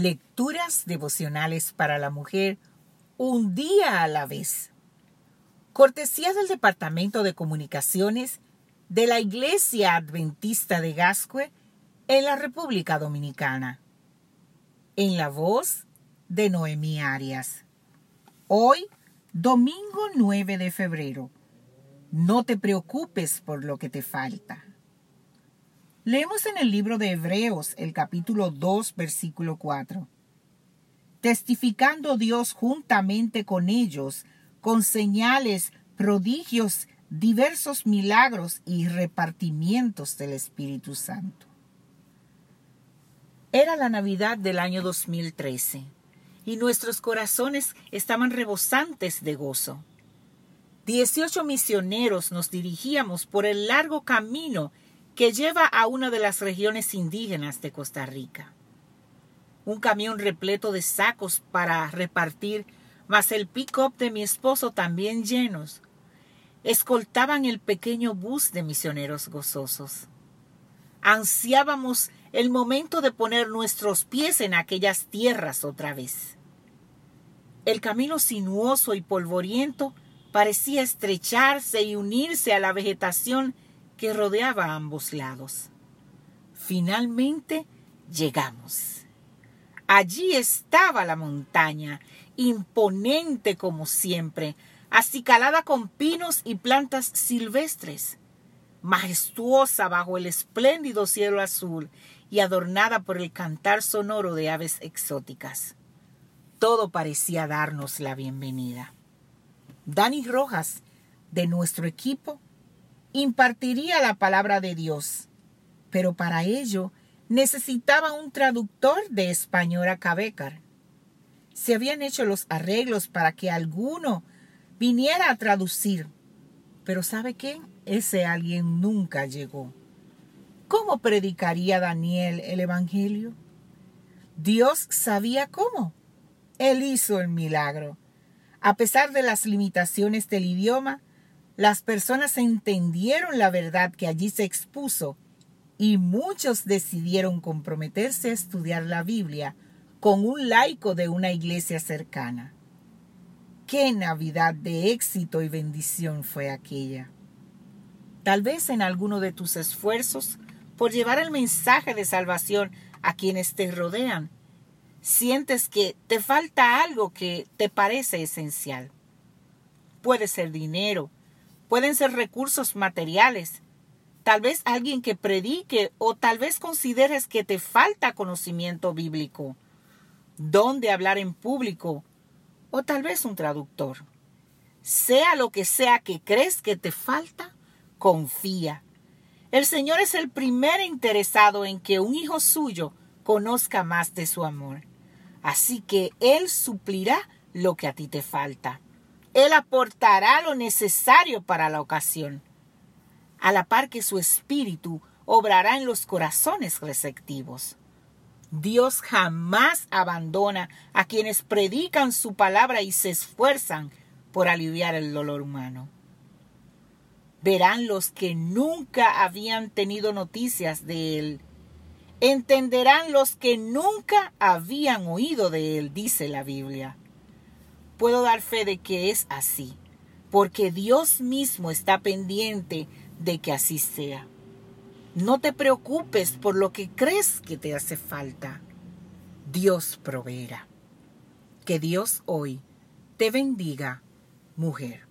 Lecturas devocionales para la mujer un día a la vez. Cortesía del Departamento de Comunicaciones de la Iglesia Adventista de Gascue en la República Dominicana. En la voz de Noemí Arias. Hoy, domingo 9 de febrero. No te preocupes por lo que te falta. Leemos en el libro de Hebreos el capítulo 2 versículo 4. Testificando Dios juntamente con ellos, con señales, prodigios, diversos milagros y repartimientos del Espíritu Santo. Era la Navidad del año 2013 y nuestros corazones estaban rebosantes de gozo. Dieciocho misioneros nos dirigíamos por el largo camino que lleva a una de las regiones indígenas de Costa Rica. Un camión repleto de sacos para repartir, más el pick-up de mi esposo también llenos, escoltaban el pequeño bus de misioneros gozosos. Ansiábamos el momento de poner nuestros pies en aquellas tierras otra vez. El camino sinuoso y polvoriento parecía estrecharse y unirse a la vegetación que rodeaba a ambos lados. Finalmente llegamos. Allí estaba la montaña, imponente como siempre, acicalada con pinos y plantas silvestres, majestuosa bajo el espléndido cielo azul y adornada por el cantar sonoro de aves exóticas. Todo parecía darnos la bienvenida. Dani Rojas, de nuestro equipo, impartiría la palabra de Dios, pero para ello necesitaba un traductor de español a Cabécar. Se habían hecho los arreglos para que alguno viniera a traducir, pero ¿sabe qué? Ese alguien nunca llegó. ¿Cómo predicaría Daniel el Evangelio? Dios sabía cómo. Él hizo el milagro. A pesar de las limitaciones del idioma, las personas entendieron la verdad que allí se expuso y muchos decidieron comprometerse a estudiar la Biblia con un laico de una iglesia cercana. Qué Navidad de éxito y bendición fue aquella. Tal vez en alguno de tus esfuerzos por llevar el mensaje de salvación a quienes te rodean, sientes que te falta algo que te parece esencial. Puede ser dinero, Pueden ser recursos materiales, tal vez alguien que predique o tal vez consideres que te falta conocimiento bíblico, dónde hablar en público o tal vez un traductor. Sea lo que sea que crees que te falta, confía. El Señor es el primer interesado en que un hijo suyo conozca más de su amor. Así que Él suplirá lo que a ti te falta. Él aportará lo necesario para la ocasión, a la par que su espíritu obrará en los corazones receptivos. Dios jamás abandona a quienes predican su palabra y se esfuerzan por aliviar el dolor humano. Verán los que nunca habían tenido noticias de Él. Entenderán los que nunca habían oído de Él, dice la Biblia puedo dar fe de que es así, porque Dios mismo está pendiente de que así sea. No te preocupes por lo que crees que te hace falta. Dios proveerá. Que Dios hoy te bendiga, mujer.